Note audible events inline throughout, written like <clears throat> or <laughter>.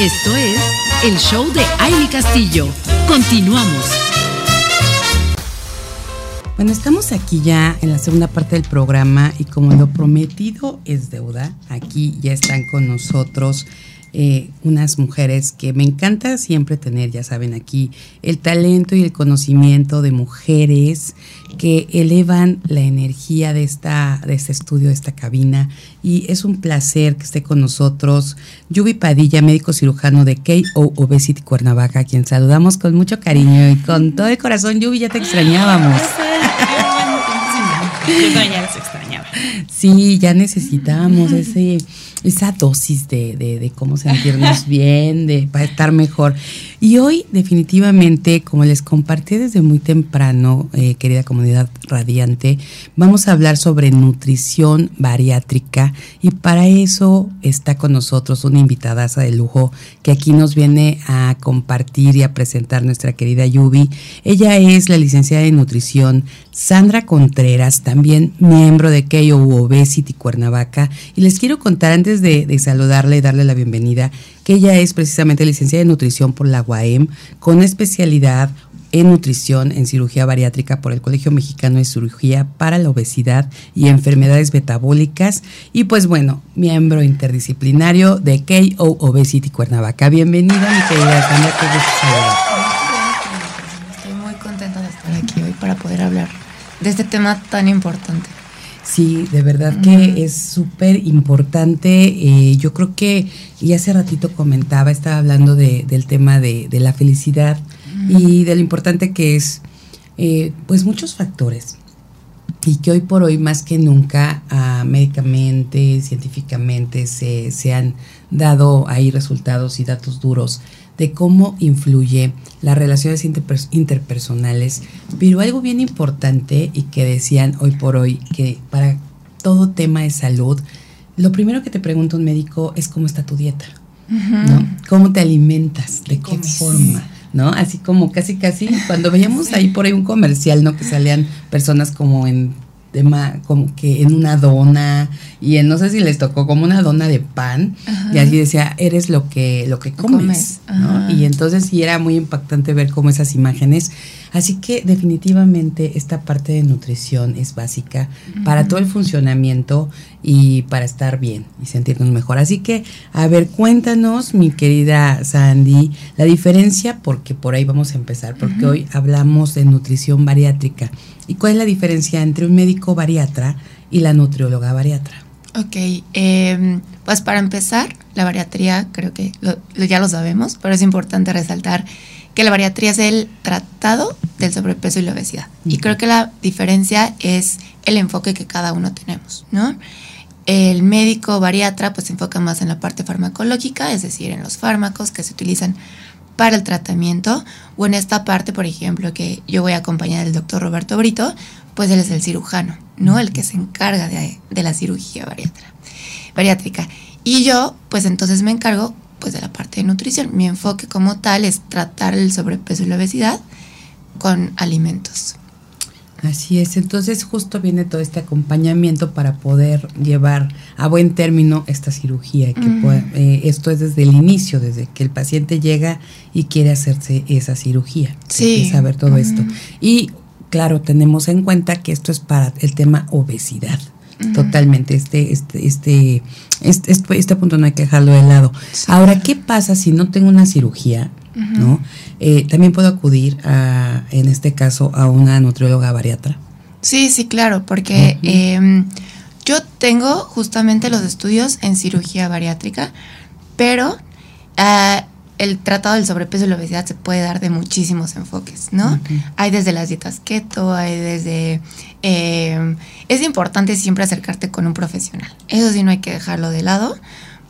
Esto es el show de Aile Castillo. Continuamos. Bueno, estamos aquí ya en la segunda parte del programa y como lo prometido es deuda, aquí ya están con nosotros eh, unas mujeres que me encanta siempre tener, ya saben, aquí el talento y el conocimiento de mujeres que elevan la energía de, esta, de este estudio, de esta cabina. Y es un placer que esté con nosotros Yubi Padilla, médico cirujano de KO Obesity Cuernavaca, a quien saludamos con mucho cariño y con todo el corazón. Yubi, ya te extrañábamos. <laughs> Yo ya les extrañaba. Sí, ya necesitamos ese esa dosis de, de, cómo sentirnos <laughs> bien, de para estar mejor. Y hoy definitivamente, como les compartí desde muy temprano, eh, querida comunidad radiante, vamos a hablar sobre nutrición bariátrica y para eso está con nosotros una invitada de lujo que aquí nos viene a compartir y a presentar nuestra querida Yubi. Ella es la licenciada en nutrición Sandra Contreras, también miembro de KO Obesity Cuernavaca. Y les quiero contar antes de, saludarle y darle la bienvenida, que ella es precisamente licenciada en nutrición por la UAM, con especialidad en nutrición en cirugía bariátrica por el Colegio Mexicano de Cirugía para la Obesidad y Enfermedades Metabólicas y pues bueno, miembro interdisciplinario de KO Obesity Cuernavaca. Bienvenida mi querida Sandra, Estoy muy contenta de estar aquí hoy para poder hablar de este tema tan importante. Sí, de verdad que es súper importante. Eh, yo creo que, y hace ratito comentaba, estaba hablando de, del tema de, la felicidad y de lo importante que es, eh, pues muchos factores. Y que hoy por hoy, más que nunca, uh, médicamente, científicamente, se, se han dado ahí resultados y datos duros de cómo influye las relaciones interpersonales, pero algo bien importante y que decían hoy por hoy que para todo tema de salud, lo primero que te pregunta un médico es cómo está tu dieta, ¿no? ¿Cómo te alimentas? ¿De qué forma? ¿no? Así como casi casi cuando veíamos ahí por ahí un comercial, ¿no? Que salían personas como en tema como que en una dona y en, no sé si les tocó como una dona de pan y así decía eres lo que lo que comes, ¿no? y entonces sí era muy impactante ver cómo esas imágenes así que definitivamente esta parte de nutrición es básica para todo el funcionamiento y para estar bien y sentirnos mejor. Así que a ver cuéntanos mi querida Sandy la diferencia porque por ahí vamos a empezar porque hoy hablamos de nutrición bariátrica. ¿Y cuál es la diferencia entre un médico bariatra y la nutrióloga bariatra? Ok, em, pues para empezar, la bariatría creo que ya lo sabemos, pero es importante resaltar que la bariatría es el tratado del sobrepeso y la obesidad. Y creo que la diferencia es el enfoque que cada uno tenemos, ¿no? El médico bariatra pues se enfoca más en la parte farmacológica, es decir, en los fármacos que se utilizan para el tratamiento o en esta parte, por ejemplo, que yo voy a acompañar al doctor Roberto Brito, pues él es el cirujano, ¿no? El que se encarga de, la cirugía bariátrica. Y yo, pues entonces me encargo pues de la parte de nutrición. Mi enfoque como tal es tratar el sobrepeso y la obesidad con alimentos. Así es, entonces justo viene todo este acompañamiento para poder llevar a buen término esta cirugía. Que eh, esto es desde el inicio, desde que el paciente llega y quiere hacerse esa cirugía. Sí. Saber todo esto. Y claro, tenemos en cuenta que esto es para el tema obesidad. Totalmente, este, este, este, este, este, punto no hay que dejarlo de lado. Ahora, ¿qué pasa si no tengo una cirugía? ¿no? Eh, también puedo acudir a, en este caso, a una nutrióloga bariatra. Sí, sí, claro, porque em, yo tengo justamente los estudios en cirugía bariátrica, pero ah, el tratado del sobrepeso y la obesidad se puede dar de muchísimos enfoques, ¿no? Hay desde las dietas keto, hay desde... Em, es importante siempre acercarte con un profesional. Eso sí no hay que dejarlo de lado,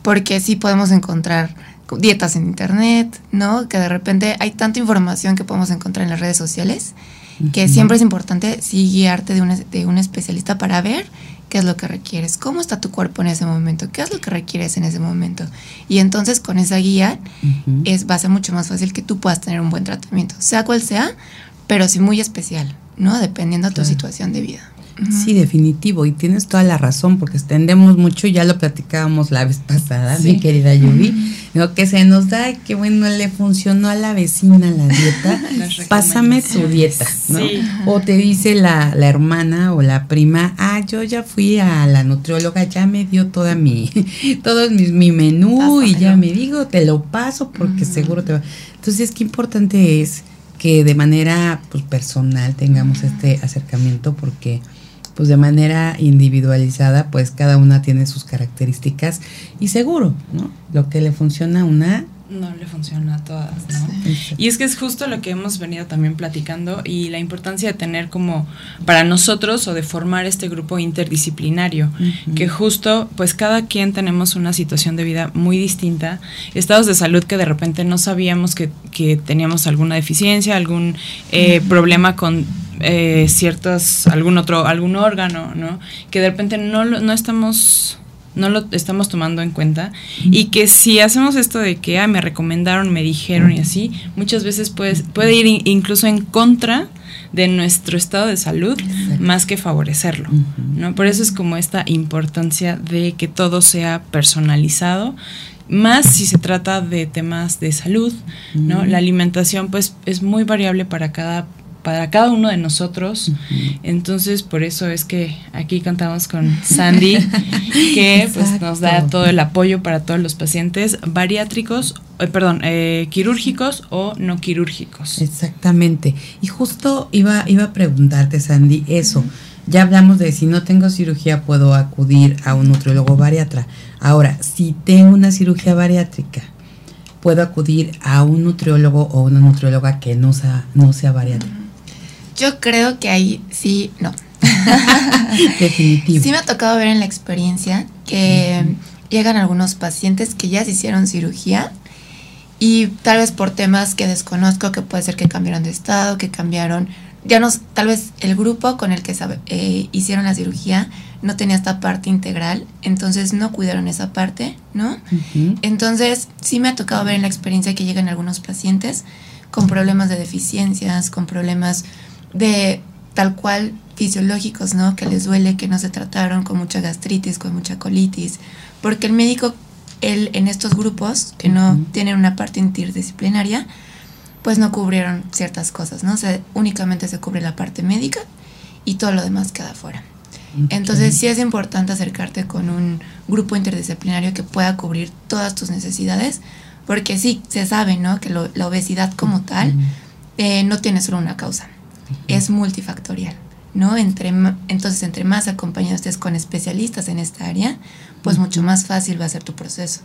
porque sí podemos encontrar dietas en internet, ¿no? Que de repente hay tanta información que podemos encontrar en las redes sociales, que siempre es importante sí guiarte de un, de un especialista para ver qué es lo que requieres, cómo está tu cuerpo en ese momento, qué es lo que requieres en ese momento. Y entonces con esa guía es, va a ser mucho más fácil que tú puedas tener un buen tratamiento, sea cual sea, pero sí muy especial, ¿no? Dependiendo de tu situación de vida. Sí, definitivo, y tienes toda la razón, porque extendemos mucho, ya lo platicábamos la vez pasada, mi querida Yubi, que se nos da que bueno, le funcionó a la vecina la dieta, <laughs> pásame su dieta, ¿no? O te dice la, la, hermana o la prima, ah, yo ya fui a la nutrióloga, ya me dio toda mi, <laughs> todo mi, mi menú y ya me digo, te lo paso porque seguro te va. Entonces, qué importante es que de manera pues, personal tengamos este acercamiento porque pues de manera individualizada pues cada una tiene sus características y seguro, ¿no? Lo que le funciona a una no le funciona a todas, ¿no? Y es que es justo lo que hemos venido también platicando y la importancia de tener como para nosotros o de formar este grupo interdisciplinario, que justo pues cada quien tenemos una situación de vida muy distinta, estados de salud que de repente no sabíamos que, que teníamos alguna deficiencia, algún eh, problema con eh, ciertos, algún otro, algún órgano, ¿no? Que de repente no, no estamos no lo estamos tomando en cuenta. Y que si hacemos esto de que ah, me recomendaron, me dijeron y así, muchas veces puede, puede ir incluso en contra de nuestro estado de salud más que favorecerlo, ¿no? Por eso es como esta importancia de que todo sea personalizado, más si se trata de temas de salud, ¿no? La alimentación pues es muy variable para cada para cada uno de nosotros. Entonces, por eso es que aquí contamos con Sandy, <laughs> que pues, nos da todo el apoyo para todos los pacientes bariátricos, eh, perdón, eh, quirúrgicos o no quirúrgicos. Exactamente. Y justo iba, iba a preguntarte, Sandy, eso. Ya hablamos de si no tengo cirugía puedo acudir a un nutriólogo bariatra. Ahora, si tengo una cirugía bariátrica, puedo acudir a un nutriólogo o una nutrióloga que no sea, no sea bariátrica. Yo creo que ahí sí, no. <laughs> Definitivo. Sí me ha tocado ver en la experiencia que llegan algunos pacientes que ya se hicieron cirugía y tal vez por temas que desconozco, que puede ser que cambiaron de estado, que cambiaron, ya no, tal vez el grupo con el que eh, hicieron la cirugía no tenía esta parte integral, entonces no cuidaron esa parte, ¿no? Entonces sí me ha tocado ver en la experiencia que llegan algunos pacientes con problemas de deficiencias, con problemas de tal cual fisiológicos, ¿no? Que les duele, que no se trataron con mucha gastritis, con mucha colitis, porque el médico, él en estos grupos que no tienen una parte interdisciplinaria, pues no cubrieron ciertas cosas, ¿no? O únicamente se cubre la parte médica y todo lo demás queda fuera. Entonces sí es importante acercarte con un grupo interdisciplinario que pueda cubrir todas tus necesidades, porque sí, se sabe, ¿no? Que la obesidad como tal eh, no tiene solo una causa es multifactorial, ¿no? Entre, entonces, entre más acompañado estés con especialistas en esta área, pues mucho más fácil va a ser tu proceso,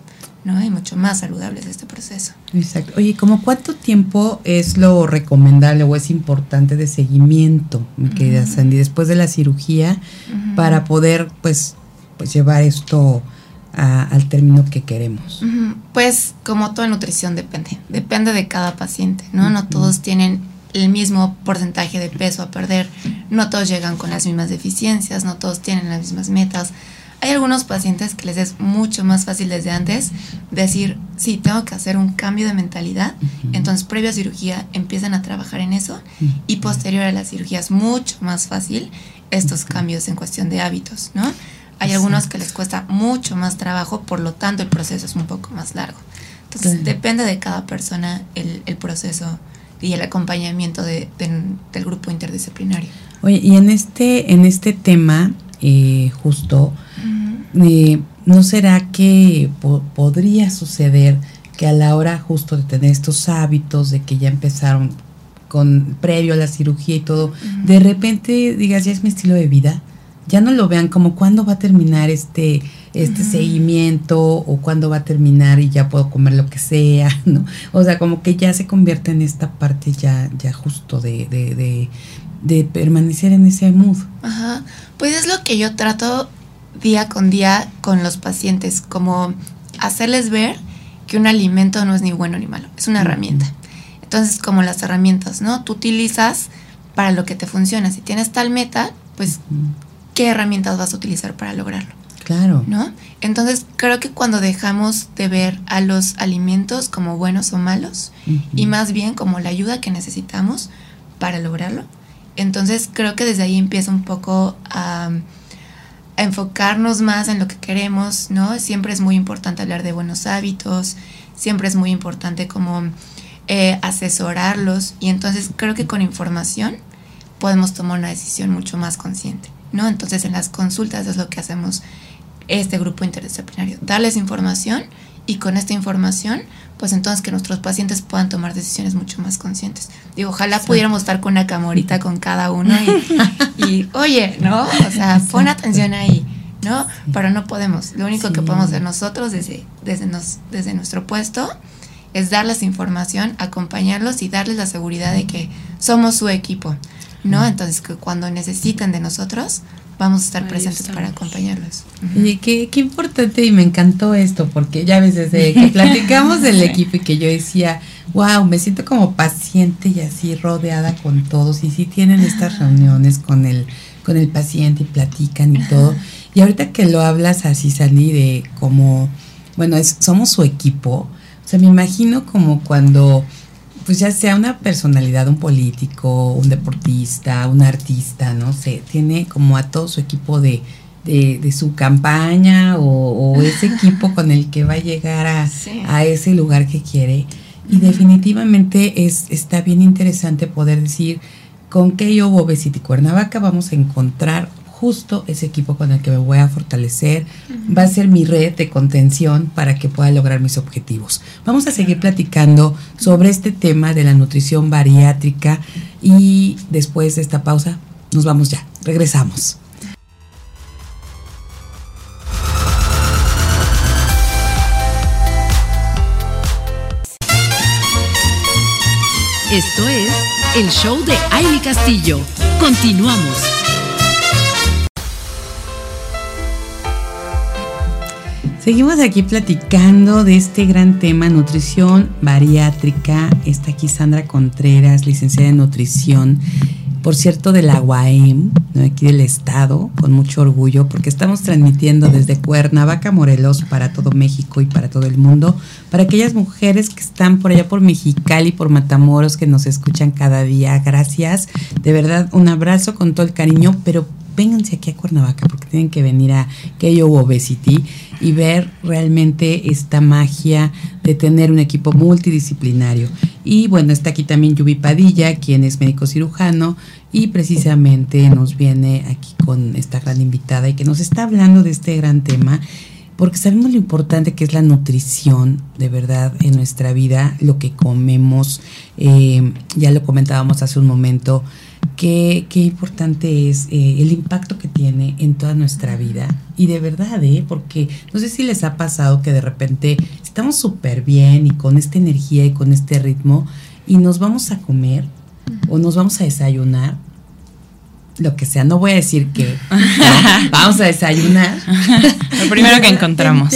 ¿no? Y mucho más saludable es este proceso. Exacto. Oye, ¿cómo cuánto tiempo es lo recomendable o es importante de seguimiento, mi querida Sandy, después de la cirugía para poder, pues, pues llevar esto al término que queremos? Pues como toda nutrición depende, depende de cada paciente, ¿no? No todos tienen el mismo porcentaje de peso a perder. No todos llegan con las mismas deficiencias, no todos tienen las mismas metas. Hay algunos pacientes que les es mucho más fácil desde antes decir, sí, tengo que hacer un cambio de mentalidad. Entonces, previo a cirugía, empiezan a trabajar en eso. Y posterior a la cirugía es mucho más fácil estos cambios en cuestión de hábitos, ¿no? Hay algunos que les cuesta mucho más trabajo, por lo tanto el proceso es un poco más largo. Entonces, depende de cada persona el, el proceso y el acompañamiento de, del grupo interdisciplinario. Oye, y en este, en este tema, eh, justo, eh, ¿no será que podría suceder que a la hora justo de tener estos hábitos, de que ya empezaron con previo a la cirugía y todo, de repente digas, ya es mi estilo de vida? Ya no lo vean como cuándo va a terminar este este seguimiento o cuándo va a terminar y ya puedo comer lo que sea, <laughs> ¿no? O sea, como que ya se convierte en esta parte ya, ya justo de, de, de, permanecer en ese mood. Ajá, pues es lo que yo trato día con día con los pacientes, como hacerles ver que un alimento no es ni bueno ni malo, es una herramienta. Entonces, como las herramientas, ¿no? Tú utilizas para lo que te funciona. Si tienes tal meta, pues, ¿qué herramientas vas a utilizar para lograrlo? Claro. ¿No? Entonces creo que cuando dejamos de ver a los alimentos como buenos o malos y más bien como la ayuda que necesitamos para lograrlo, Entonces creo que desde ahí empieza un poco a, enfocarnos más en lo que queremos, ¿no? Siempre es muy importante hablar de buenos hábitos, siempre es muy importante como eh, asesorarlos y entonces creo que con información podemos tomar una decisión mucho más consciente, ¿no? Entonces en las consultas es lo que hacemos este grupo interdisciplinario, darles información y con esta información, pues entonces que nuestros pacientes puedan tomar decisiones mucho más conscientes. Digo, ojalá pudiéramos estar con una camorita con cada uno y, <laughs> oye, ¿no? O sea, pon atención ahí, ¿no? Pero no podemos. Lo único que podemos hacer nosotros desde, desde, nos, desde nuestro puesto es darles información, acompañarlos y darles la seguridad de que somos su equipo, ¿no? Entonces, que cuando necesiten de nosotros, vamos a estar presentes para acompañarlos. Y qué, qué, importante y me encantó esto, porque ya ves, desde que <laughs> platicamos del equipo y que yo decía, wow, me siento como paciente y así rodeada con todos, y sí tienen estas reuniones con el, con el paciente y platican y todo. Y ahorita que lo hablas así, Sani, de como, bueno, es, somos su equipo, o sea, me imagino como cuando pues ya sea una personalidad, un político, un deportista, un artista, no sé, tiene como a todo su equipo de, de, su campaña o, ese equipo con el que va a llegar a, a ese lugar que quiere. Y definitivamente es, está bien interesante poder decir con qué yo, City Cuernavaca, vamos a encontrar justo ese equipo con el que me voy a fortalecer, va a ser mi red de contención para que pueda lograr mis objetivos. Vamos a seguir platicando sobre este tema de la nutrición bariátrica y después de esta pausa nos vamos ya, regresamos. Esto es el show de Aile Castillo. Continuamos. Seguimos aquí platicando de este gran tema, nutrición bariátrica. Está aquí Sandra Contreras, licenciada en nutrición, por cierto, de la UAM, aquí del estado, con mucho orgullo, porque estamos transmitiendo desde Cuernavaca, Morelos, para todo México y para todo el mundo, para aquellas mujeres que están por allá por Mexicali, por Matamoros, que nos escuchan cada día. Gracias. De verdad, un abrazo con todo el cariño, pero vénganse aquí a Cuernavaca porque tienen que venir a Keyo Obesity y ver realmente esta magia de tener un equipo multidisciplinario. Y bueno, está aquí también Yubi Padilla, quien es médico cirujano y precisamente nos viene aquí con esta gran invitada y que nos está hablando de este gran tema porque sabemos lo importante que es la nutrición de verdad en nuestra vida, lo que comemos, eh, ya lo comentábamos hace un momento, qué, qué importante es eh, el impacto que tiene en toda nuestra vida. Y de verdad, ¿eh? porque no sé si les ha pasado que de repente estamos súper bien y con esta energía y con este ritmo y nos vamos a comer o nos vamos a desayunar. Lo que sea, no voy a decir que <laughs> vamos a desayunar. Lo primero que encontramos.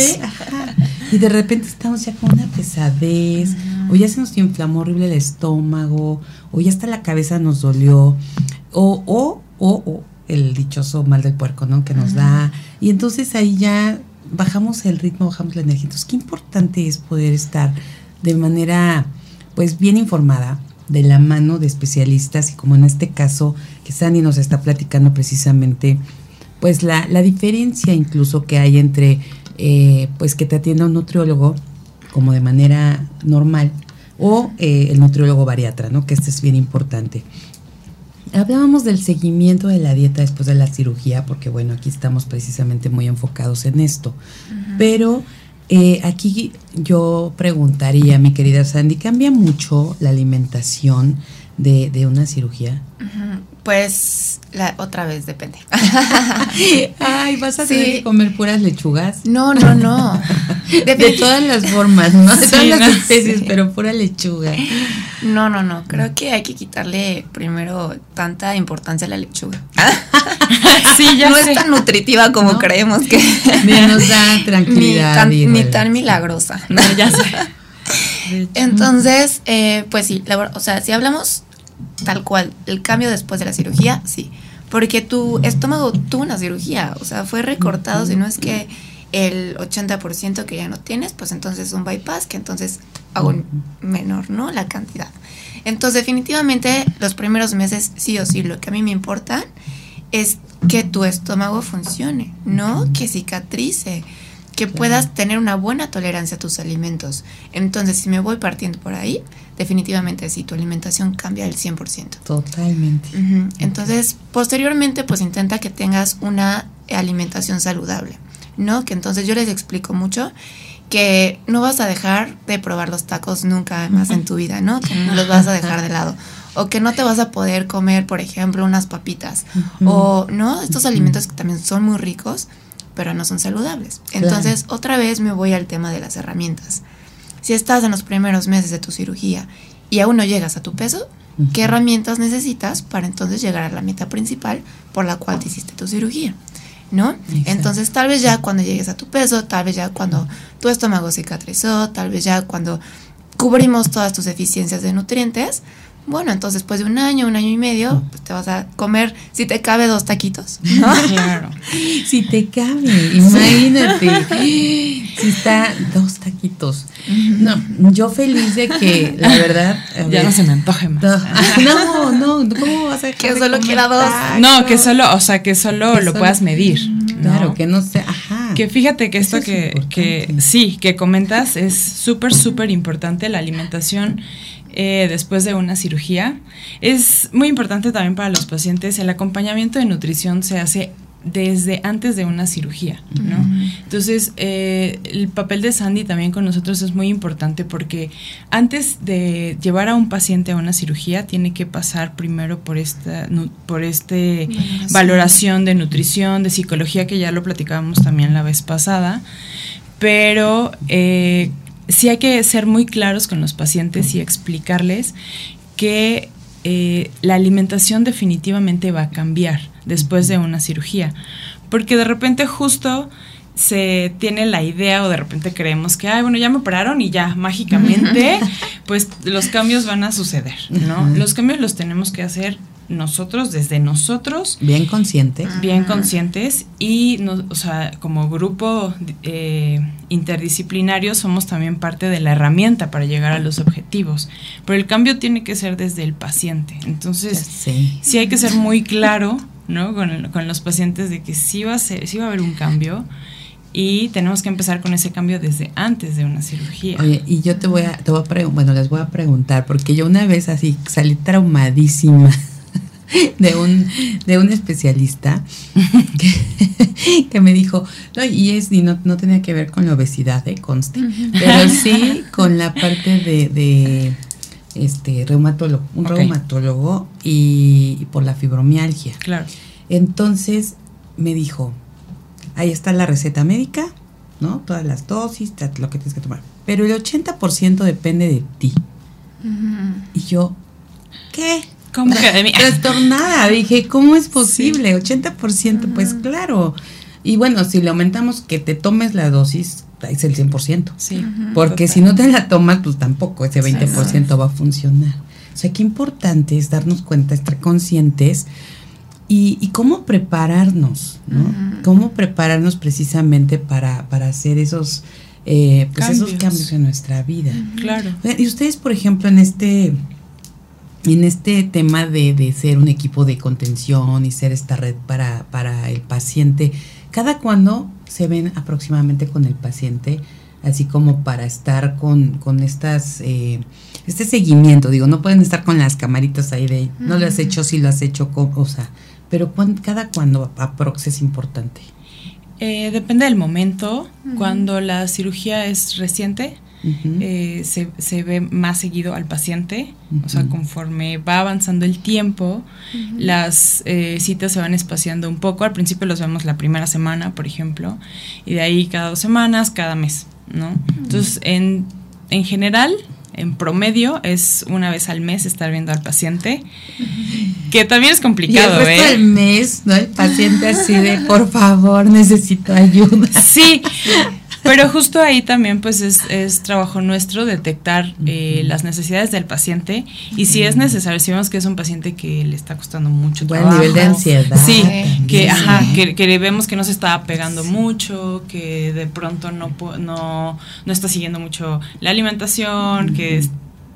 y de repente estamos ya con una pesadez, o ya se nos inflamó horrible el estómago, o ya hasta la cabeza nos dolió, o, o, o, o el dichoso mal del puerco, ¿no? Que nos da. Y entonces ahí ya bajamos el ritmo, bajamos la energía. Entonces, qué importante es poder estar de manera, pues, bien informada, de la mano de especialistas, y como en este caso, que Sandy nos está platicando precisamente, pues, la, la diferencia incluso que hay entre, eh, pues, que te atienda un nutriólogo, como de manera normal, o eh, el nutriólogo bariatra, ¿no? Que este es bien importante. Hablábamos del seguimiento de la dieta después de la cirugía, porque bueno, aquí estamos precisamente muy enfocados en esto. Pero eh, aquí yo preguntaría, mi querida Sandy, ¿cambia mucho la alimentación de, de una cirugía? Pues la, otra vez depende. <laughs> Ay, ¿vas a tener que comer puras lechugas? No, no, no. <laughs> De, todas las formas, ¿no? De todas las especies, pero pura lechuga. No, no, no. Creo que hay que quitarle primero tanta importancia a la lechuga. <laughs> sí, ya No es tan nutritiva como creemos que. Ni nos da tranquilidad. Ni tan, milagrosa. No, ya sé. Entonces, eh, pues sí, o sea, si hablamos tal cual, el cambio después de la cirugía, sí. Porque tu estómago tuvo una cirugía, o sea, fue recortado, si no es que el 80% que ya no tienes, pues entonces un bypass, que entonces hago menor, ¿no? La cantidad. Entonces, definitivamente, los primeros meses, sí o sí, lo que a mí me importa es que tu estómago funcione, ¿no? Que cicatrice, que puedas tener una buena tolerancia a tus alimentos. Entonces, si me voy partiendo por ahí, definitivamente sí, tu alimentación cambia el 100%. Totalmente. Entonces, posteriormente, pues intenta que tengas una alimentación saludable, ¿no? Que entonces yo les explico mucho que no vas a dejar de probar los tacos nunca más en tu vida, ¿no? Que no los vas a dejar de lado. O que no te vas a poder comer, por ejemplo, unas papitas. O, ¿no? Estos alimentos que también son muy ricos, pero no son saludables. Entonces, otra vez me voy al tema de las herramientas. Si estás en los primeros meses de tu cirugía y aún no llegas a tu peso, ¿qué herramientas necesitas para entonces llegar a la meta principal por la cual te hiciste tu cirugía? ¿No? Entonces, tal vez ya cuando llegues a tu peso, tal vez ya cuando tu estómago cicatrizó, tal vez ya cuando cubrimos todas tus deficiencias de nutrientes, bueno, entonces después de un año, un año y medio, pues te vas a comer, si te cabe, dos taquitos. ¿no? Claro. <laughs> si te cabe, imagínate. <gasps> si está dos taquitos. No, yo feliz de que, la verdad. Ya no se me antoje más. No, no, ¿cómo vas a Que solo quiera dos. No, que solo, o sea, que solo lo puedas medir. Claro, que no sé, ajá. Que fíjate que esto que, que sí, que comentas es súper, súper importante la alimentación eh, después de una cirugía. Es muy importante también para los pacientes, el acompañamiento de nutrición se hace desde antes de una cirugía, ¿no? Entonces, eh, el papel de Sandy también con nosotros es muy importante porque antes de llevar a un paciente a una cirugía tiene que pasar primero por esta, por este valoración. valoración de nutrición, de psicología que ya lo platicábamos también la vez pasada, pero eh, sí hay que ser muy claros con los pacientes y explicarles que eh, la alimentación definitivamente va a cambiar después de una cirugía. Porque de repente justo se tiene la idea o de repente creemos que, ay, bueno, ya me operaron y ya mágicamente, <laughs> pues los cambios van a suceder, ¿no? Los cambios los tenemos que hacer nosotros, desde nosotros. Bien conscientes. Bien conscientes y, o sea, como grupo eh, interdisciplinario somos también parte de la herramienta para llegar a los objetivos. Pero el cambio tiene que ser desde el paciente. Entonces, sí, hay que ser muy claro, ¿no? Con, con, los pacientes de que sí va, a ser, sí va a haber un cambio y tenemos que empezar con ese cambio desde antes de una cirugía. Oye, y yo te voy a, te voy a bueno, les voy a preguntar, porque yo una vez así salí traumadísima <laughs> de un, de un especialista <laughs> que, me dijo, no, y es, y no, no tenía que ver con la obesidad, ¿eh? conste, pero <laughs> sí con la parte de, de este reumatólogo, un reumatólogo y, por la fibromialgia. Claro. Entonces me dijo, ahí está la receta médica, ¿no? Todas las dosis, lo que tienes que tomar. Pero el 80% depende de ti. Y yo, ¿qué? ¿Cómo que de mí? <laughs> Trastornada. Dije, ¿cómo es posible? 80%, pues claro. Y bueno, si le aumentamos que te tomes la dosis, es el 100%. Sí. Porque si no te la tomas, pues tampoco ese 20% va a funcionar. O sea, qué importante es darnos cuenta, estar conscientes y, cómo prepararnos, ¿no? Cómo prepararnos precisamente para, para hacer esos, eh, pues cambios. esos cambios en nuestra vida. Claro. Y ustedes, por ejemplo, en este en este tema de, de, ser un equipo de contención y ser esta red para, para el paciente, ¿cada cuándo se ven aproximadamente con el paciente? Así como para estar con, con estas, eh, este seguimiento, digo, no pueden estar con las camaritas ahí de, no lo has hecho, si lo has hecho, o sea, pero cada cuándo aprox es importante. Eh, depende del momento, cuando la cirugía es reciente, eh, se, se, ve más seguido al paciente, o sea, conforme va avanzando el tiempo, las eh, citas se van espaciando un poco, al principio los vemos la primera semana, por ejemplo, y de ahí cada dos semanas, cada mes, ¿no? Entonces, en, en general, en promedio es una vez al mes estar viendo al paciente, que también es complicado, y el resto ¿eh? del mes, ¿no? El paciente así de, por favor, necesito ayuda. Sí, Pero justo ahí también pues es, es trabajo nuestro detectar eh, las necesidades del paciente y si es necesario, si vemos que es un paciente que le está costando mucho Buen trabajo. nivel de ansiedad. Sí, que, Sí. ajá, que, que vemos que no se está pegando mucho, que de pronto no, no, no está siguiendo mucho la alimentación, que es-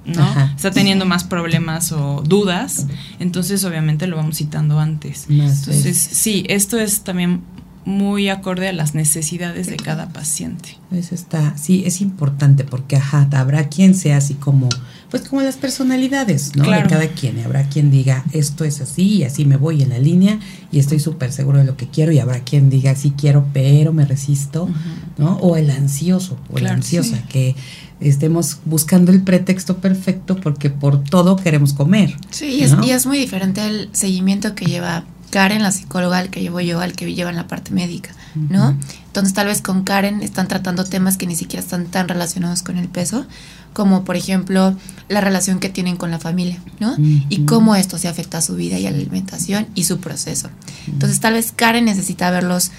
¿no? Ajá. está teniendo más problemas o dudas, entonces obviamente lo vamos citando antes. Más Entonces, veces. sí, esto es también muy acorde a las necesidades de cada paciente. Eso está, sí, es importante porque, ajá, habrá quien sea así como, pues como las personalidades, ¿no? Claro. De cada quien. Y habrá quien diga, esto es así y así me voy en la línea y estoy súper seguro de lo que quiero. Y habrá quien diga, sí quiero, pero me resisto, ¿no? O el ansioso o la Claro, ansiosa, sí. que estemos buscando el pretexto perfecto porque por todo queremos comer. Sí, y es, y es muy diferente el seguimiento que lleva Karen, la psicóloga, al que llevo yo, al que lleva en la parte médica, ¿no? Ujú. Entonces tal vez con Karen están tratando temas que ni siquiera están tan relacionados con el peso, como por ejemplo la relación que tienen con la familia, ¿no? Y cómo esto se afecta a su vida y a la alimentación y su proceso. Entonces tal vez Karen necesita verlos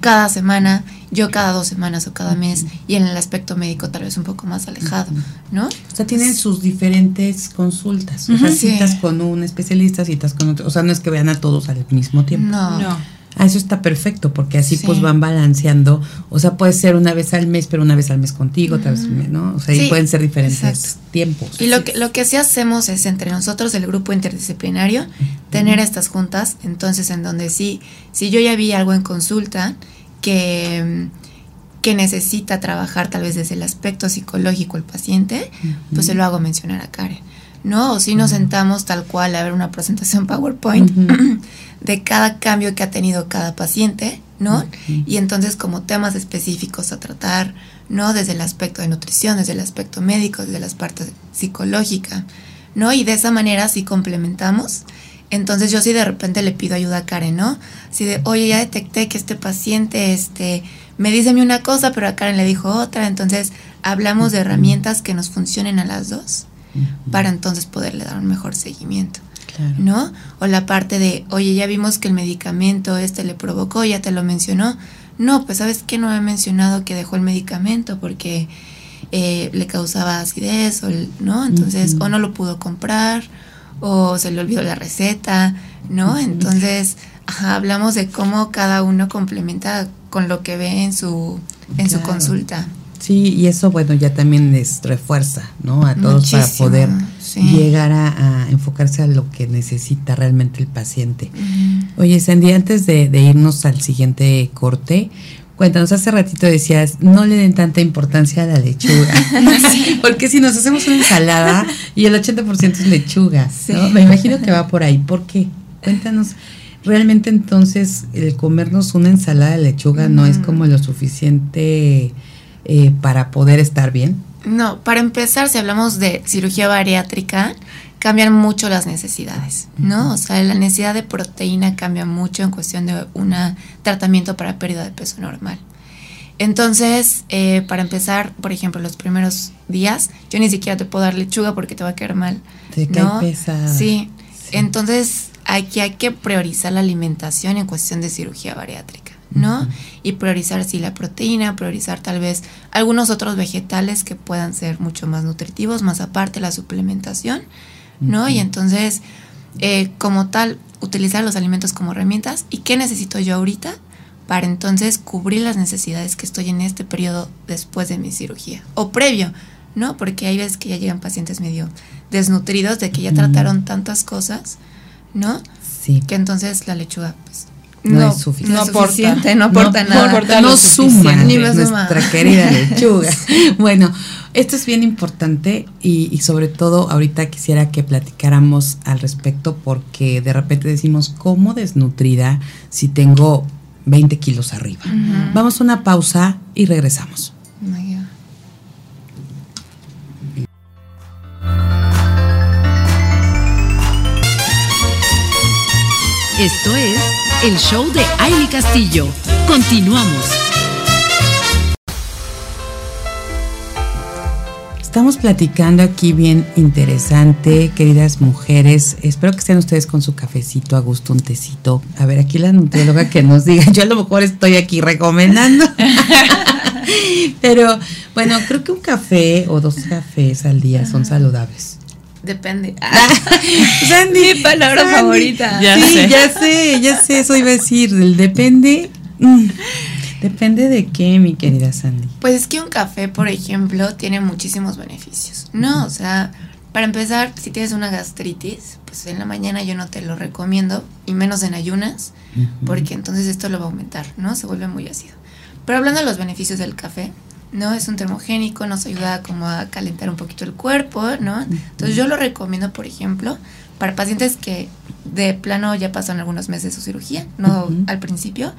cada semana, yo cada dos semanas o cada mes, y en el aspecto médico tal vez un poco más alejado, ¿no? O sea, tienen sus diferentes consultas, o sea, Sí. citas con un especialista, citas con otro, o sea, no es que vean a todos al mismo tiempo. No. No. Ah, eso está perfecto, porque así Sí. pues van balanceando. O sea, puede ser una vez al mes, pero una vez al mes contigo, otra vez, ¿no? O sea, y pueden ser diferentes exacto. tiempos. Y lo que, lo que sí hacemos es entre nosotros, el grupo interdisciplinario, tener estas juntas, entonces en donde sí, si yo ya vi algo en consulta que, que necesita trabajar tal vez desde el aspecto psicológico el paciente, pues se lo hago mencionar a Karen. ¿No? O si nos sentamos tal cual a ver una presentación <laughs> PowerPoint <clears throat> de cada cambio que ha tenido cada paciente, ¿no? Y entonces como temas específicos a tratar, ¿no? Desde el aspecto de nutrición, desde el aspecto médico, desde la parte psicológica, ¿no? Y de esa manera sí complementamos. Entonces yo sí de repente le pido ayuda a Karen, ¿no? Si de, oye, ya detecté que este paciente, este, me dice a mí una cosa, pero a Karen le dijo otra, entonces hablamos de herramientas que nos funcionen a las dos. Para entonces poderle dar un mejor seguimiento. Claro. ¿no? O la parte de, oye, ya vimos que el medicamento este le provocó, ya te lo mencionó. No, pues sabes que no he mencionado que dejó el medicamento porque eh, le causaba acidez, o, ¿no? Entonces, o no lo pudo comprar, o se le olvidó la receta, ¿no? Entonces, ajá, hablamos de cómo cada uno complementa con lo que ve en su, en su consulta. Sí, y eso, bueno, ya también les refuerza, ¿no? A todos para poder sí. llegar a, a enfocarse a lo que necesita realmente el paciente. Oye, Sandy, antes de, de irnos al siguiente corte, cuéntanos, hace ratito decías, no le den tanta importancia a la lechuga. <laughs> <laughs> Porque si nos hacemos una ensalada y el 80% es lechuga. Me imagino que va por ahí. ¿Por qué? Cuéntanos. Realmente entonces el comernos una ensalada de lechuga no es como lo suficiente eh, para poder estar bien. No, para empezar, si hablamos de cirugía bariátrica, cambian mucho las necesidades, ¿no? O sea, la necesidad de proteína cambia mucho en cuestión de un tratamiento para pérdida de peso normal. Entonces, eh, para empezar, por ejemplo, los primeros días, yo ni siquiera te puedo dar lechuga porque te va a quedar mal. Te cae ¿no? pesada. Sí. Sí. Entonces, aquí hay que priorizar la alimentación en cuestión de cirugía bariátrica, ¿no? Y priorizar sí la proteína, priorizar tal vez algunos otros vegetales que puedan ser mucho más nutritivos, más aparte la suplementación, ¿no? Y entonces, eh, como tal, utilizar los alimentos como herramientas. ¿Y qué necesito yo ahorita? Para entonces cubrir las necesidades que estoy en este periodo después de mi cirugía o previo, ¿no? Porque hay veces que ya llegan pacientes medio desnutridos de que ya trataron tantas cosas, ¿no? Sí. Que entonces la lechuga, pues, No es suficiente. no No aporta. suficiente, no aporta no, nada. aporta no suma, nuestra <laughs> querida lechuga. <laughs> Bueno, esto es bien importante y, y sobre todo ahorita quisiera que platicáramos al respecto porque de repente decimos, ¿cómo desnutrida si tengo 20 kilos arriba? Vamos a una pausa y regresamos. Oh. Esto es el show de Aile Castillo. Continuamos. Estamos platicando aquí bien interesante, queridas mujeres. Espero que estén ustedes con su cafecito a gusto, un tecito. A ver, aquí la nutrióloga que nos diga. Yo a lo mejor estoy aquí recomendando. <laughs> Pero bueno, creo que un café o dos cafés al día son saludables. Depende. <laughs> Sandy, Mi palabra Sandy. favorita. Ya sí, sé. ya sé, ya sé, eso iba a decir. El depende. mm, depende de qué, mi querida Sandy. Pues es que un café, por ejemplo, tiene muchísimos beneficios. No, o sea, para empezar, si tienes una gastritis, pues en la mañana yo no te lo recomiendo, y menos en ayunas, porque entonces esto lo va a aumentar, ¿no? Se vuelve muy ácido. Pero hablando de los beneficios del café, ¿no? Es un termogénico, nos ayuda como a calentar un poquito el cuerpo, ¿no? Entonces yo lo recomiendo, por ejemplo, para pacientes que de plano ya pasan algunos meses de su cirugía, no al principio,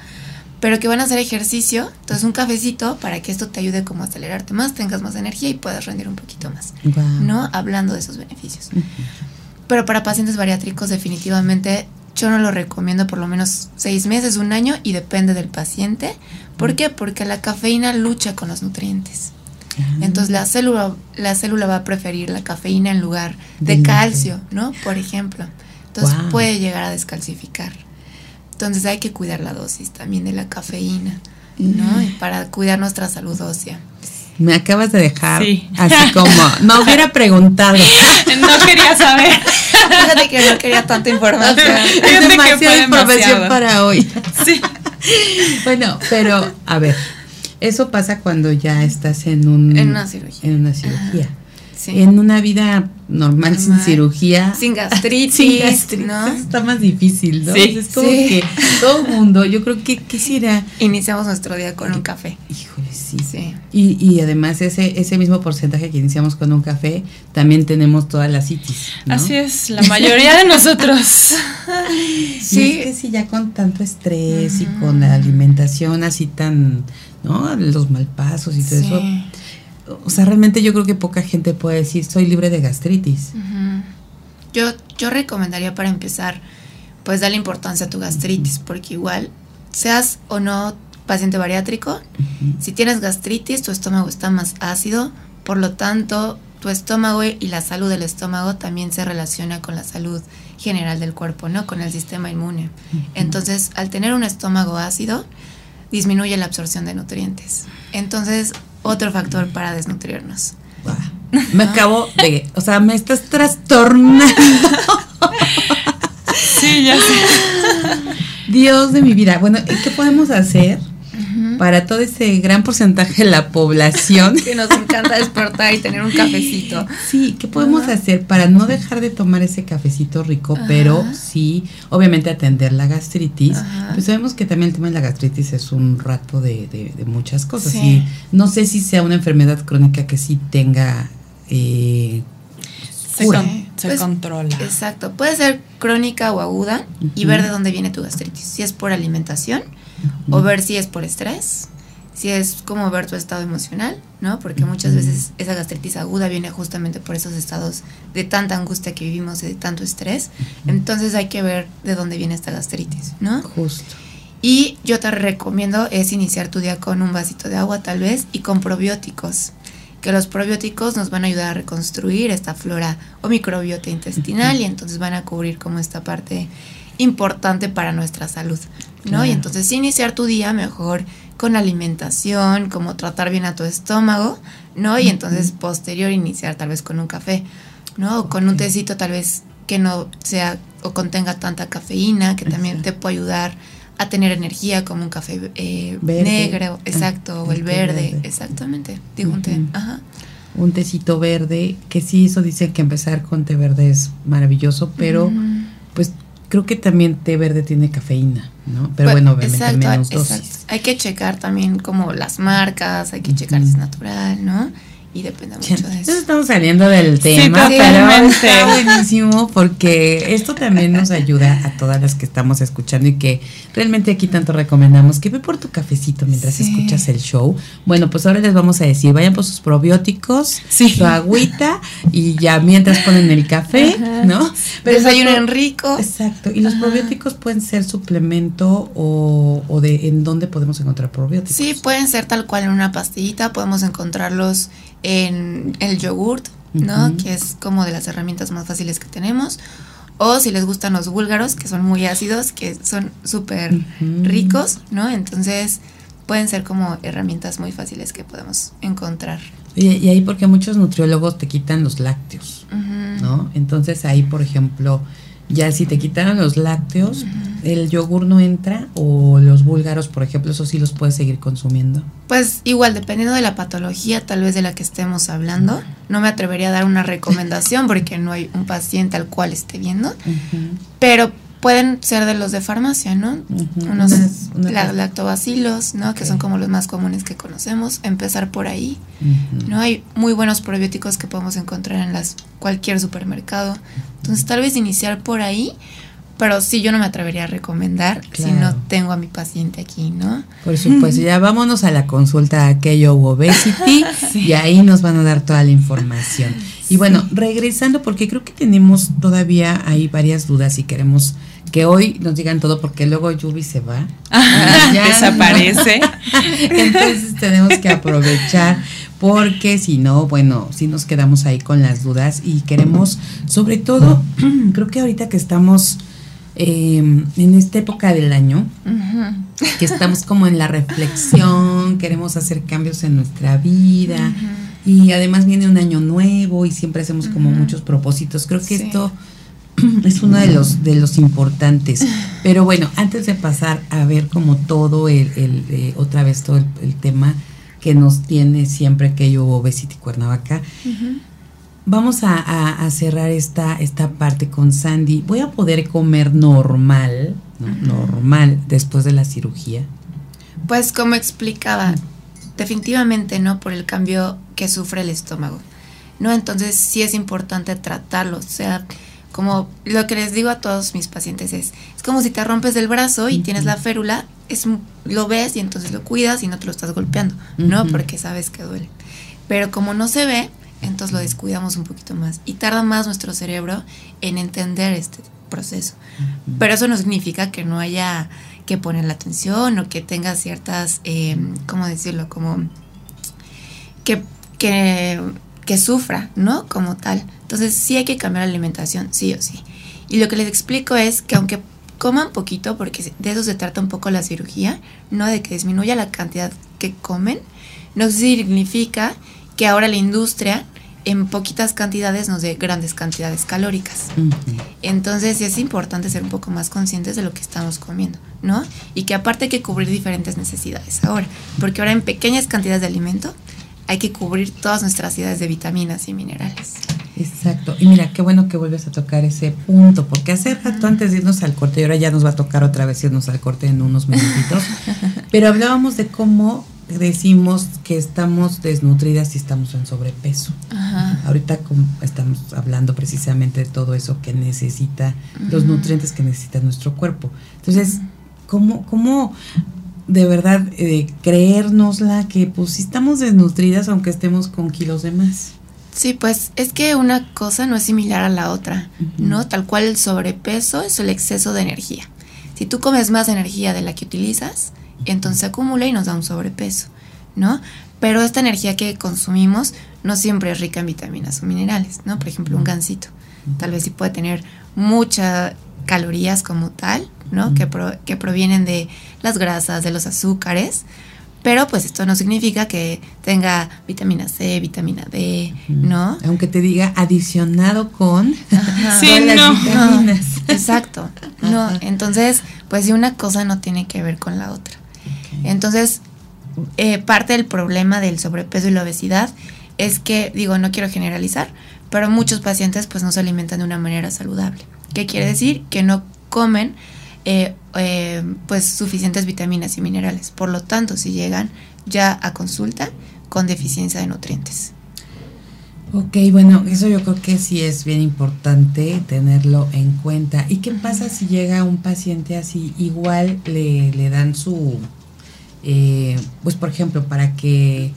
pero que van a hacer ejercicio, entonces un cafecito para que esto te ayude como a acelerarte más, tengas más energía y puedas rendir un poquito más. ¿no? Hablando de esos beneficios. Pero para pacientes bariátricos definitivamente yo no lo recomiendo por lo menos seis meses, un año y depende del paciente. ¿Por qué? Porque la cafeína lucha con los nutrientes. Entonces la célula, la célula va a preferir la cafeína en lugar de calcio, ¿no? Por ejemplo. Entonces Wow. puede llegar a descalcificar. Entonces hay que cuidar la dosis también de la cafeína, ¿no? Y para cuidar nuestra salud ósea. Me acabas de dejar Sí. así como, no hubiera preguntado. <laughs> No quería saber. Fíjate que no quería tanta información. <laughs> Es demasiada información para hoy. Sí. <laughs> Bueno, pero a ver, eso pasa cuando ya estás en un En una cirugía. En una cirugía. Sí. En una vida normal, sin cirugía. Sin <laughs> gastritis, sin gastritis, ¿no? Está más difícil, ¿no? Sí. es como Sí. que todo mundo, yo creo que quisiera. Iniciamos nuestro día con un café. Híjole, sí. Sí. Y, y además ese, ese mismo porcentaje que iniciamos con un café, también tenemos toda la citis. ¿no? Así es, la mayoría de nosotros. <laughs> Sí. Sí. Es que ya con tanto estrés y con la alimentación así tan, ¿no? Los malpasos y todo Sí. eso. O sea, realmente yo creo que poca gente puede decir, soy libre de gastritis. Yo, yo recomendaría para empezar, pues darle importancia a tu gastritis, porque igual, seas o no paciente bariátrico, si tienes gastritis, tu estómago está más ácido, por lo tanto, tu estómago y la salud del estómago también se relaciona con la salud general del cuerpo, ¿no? Con el sistema inmune. Entonces, al tener un estómago ácido, disminuye la absorción de nutrientes. Entonces, otro factor para desnutrirnos. Me <laughs> acabo de, o sea, me estás trastornando. Sí, ya sé. Dios de mi vida. Bueno, ¿qué podemos hacer para todo ese gran porcentaje de la población? <laughs> Que nos encanta despertar y tener un cafecito. Sí, ¿qué podemos hacer para no dejar de tomar ese cafecito rico, pero sí, obviamente atender la gastritis? Pues sabemos que también el tema de la gastritis es un rato de, de- de muchas cosas. Sí. Y no sé si sea una enfermedad crónica que sí tenga eh, Se, cura. con- se Pues, controla. Exacto. Puede ser crónica o aguda y ver de dónde viene tu gastritis. Si es por alimentación o ver si es por estrés. Si es como ver tu estado emocional, ¿no? Porque muchas veces esa gastritis aguda viene justamente por esos estados de tanta angustia que vivimos y de tanto estrés. Entonces hay que ver de dónde viene esta gastritis, ¿no? Justo. Y yo te recomiendo es iniciar tu día con un vasito de agua tal vez y con probióticos. Que los probióticos nos van a ayudar a reconstruir esta flora o microbiota intestinal y entonces van a cubrir como esta parte importante para nuestra salud, ¿no? Claro. Y entonces iniciar tu día mejor con alimentación, como tratar bien a tu estómago, ¿no? Y entonces posterior iniciar tal vez con un café, ¿no? O con un tecito tal vez que no sea o contenga tanta cafeína, que también te puede ayudar a tener energía como un café eh, negro, Ah, exacto, o el verde, verde. exactamente, digo un té, ajá. Un tecito verde, que sí, eso dicen que empezar con té verde es maravilloso, pero creo que también té verde tiene cafeína, ¿no? Pero Pues, bueno, obviamente exacto, menos exacto. dosis. Hay que checar también como las marcas, hay que checar si es natural, ¿no? Y depende mucho de Entonces eso. estamos saliendo del tema, pero totalmente. está buenísimo porque esto también nos ayuda a todas las que estamos escuchando y que realmente aquí tanto recomendamos que ve por tu cafecito mientras Sí. escuchas el show. Bueno, pues ahora les vamos a decir, vayan por sus probióticos, Sí. su agüita y ya mientras ponen el café, ¿no? Pero Desayunen rico. Exacto, y los Ajá. probióticos pueden ser suplemento o, o de en dónde podemos encontrar probióticos. Sí, pueden ser tal cual en una pastillita, podemos encontrarlos en el yogurt, ¿no? Que es como de las herramientas más fáciles que tenemos. O si les gustan los búlgaros, que son muy ácidos, que son súper ricos, ¿no? Entonces, pueden ser como herramientas muy fáciles que podemos encontrar. y ahí porque muchos nutriólogos te quitan los lácteos, ¿no? Entonces ahí, por ejemplo, ya si te quitaron los lácteos, el yogur no entra o los búlgaros, por ejemplo, eso sí los puedes seguir consumiendo. Pues igual, dependiendo de la patología, tal vez de la que estemos hablando, no me atrevería a dar una recomendación porque no hay un paciente al cual esté viendo, pero pueden ser de los de farmacia, ¿no? Unos lactobacilos, ¿no? Que son como los más comunes que conocemos. Empezar por ahí, ¿no? Hay muy buenos probióticos que podemos encontrar en las cualquier supermercado. Entonces, tal vez iniciar por ahí, pero sí yo no me atrevería a recomendar si no tengo a mi paciente aquí, ¿no? Por supuesto, ya vámonos a la consulta aquello obesity <laughs> y ahí nos van a dar toda la información. Y bueno, regresando porque creo que tenemos todavía ahí varias dudas y queremos que hoy nos digan todo porque luego Yubi se va. ya desaparece. <laughs> Entonces tenemos que aprovechar porque si no, bueno, si nos quedamos ahí con las dudas y queremos, sobre todo, <clears throat> creo que ahorita que estamos em, en esta época del año, que estamos como en la reflexión, queremos hacer cambios en nuestra vida y además viene un año nuevo y siempre hacemos como muchos propósitos. Creo que esto <clears throat> es uno de los de los importantes. Pero bueno, antes de pasar a ver como todo el, eh, otra vez todo el, tema que nos tiene siempre que yo Obesity Cuernavaca, vamos a, cerrar esta, esta parte con Sandy. Voy a poder comer normal, normal después de la cirugía. Pues como explicaba, definitivamente no por el cambio que sufre el estómago. No, entonces sí es importante tratarlo, o sea, como lo que les digo a todos mis pacientes es, es como si te rompes el brazo y tienes la férula, es lo ves y entonces lo cuidas y no te lo estás golpeando, ¿no? Porque sabes que duele. Pero como no se ve, entonces lo descuidamos un poquito más y tarda más nuestro cerebro en entender este proceso. Pero eso no significa que no haya que poner la atención o que tenga ciertas, eh, ¿cómo decirlo? Como que, que que sufra, ¿no? Como tal. Entonces sí hay que cambiar la alimentación, sí o sí. Y lo que les explico es que aunque coman poquito, porque de eso se trata un poco la cirugía, no de que disminuya la cantidad que comen, no significa que ahora la industria en poquitas cantidades nos dé grandes cantidades calóricas. Entonces es importante ser un poco más conscientes de lo que estamos comiendo, ¿no? Y que aparte hay que cubrir diferentes necesidades ahora, porque ahora en pequeñas cantidades de alimento hay que cubrir todas nuestras ideas de vitaminas y minerales. Exacto. Y mira, qué bueno que vuelves a tocar ese punto, porque hace rato antes de irnos al corte, y ahora ya nos va a tocar otra vez irnos al corte en unos minutitos, <laughs> pero hablábamos de cómo decimos que estamos desnutridas y estamos en sobrepeso. Ahorita estamos hablando precisamente de todo eso que necesita, los nutrientes que necesita nuestro cuerpo. Entonces, ¿cómo, cómo de verdad eh, creérnosla que pues si estamos desnutridas aunque estemos con kilos de más. Sí, pues es que una cosa no es similar a la otra, ¿no? Tal cual el sobrepeso es el exceso de energía. Si tú comes más energía de la que utilizas, entonces se acumula y nos da un sobrepeso, ¿no? Pero esta energía que consumimos no siempre es rica en vitaminas o minerales, ¿no? Por ejemplo, un gansito. Tal vez sí puede tener muchas calorías como tal, ¿no? que, que provienen de las grasas, de los azúcares, pero pues esto no significa que tenga vitamina C, vitamina D, ¿no? Aunque te diga adicionado con, <laughs> sí, no. vitaminas. exacto. No, entonces, pues si una cosa no tiene que ver con la otra. Entonces, eh, parte del problema del sobrepeso y la obesidad es que, digo, no quiero generalizar, pero muchos pacientes pues no se alimentan de una manera saludable. ¿Qué quiere decir? Que no comen eh, eh, pues suficientes vitaminas y minerales. Por lo tanto, si llegan ya a consulta con deficiencia de nutrientes. Ok, bueno, eso yo creo que sí es bien importante tenerlo en cuenta. ¿Y qué pasa si llega un paciente así? Igual le, le dan su, eh, pues por ejemplo, para que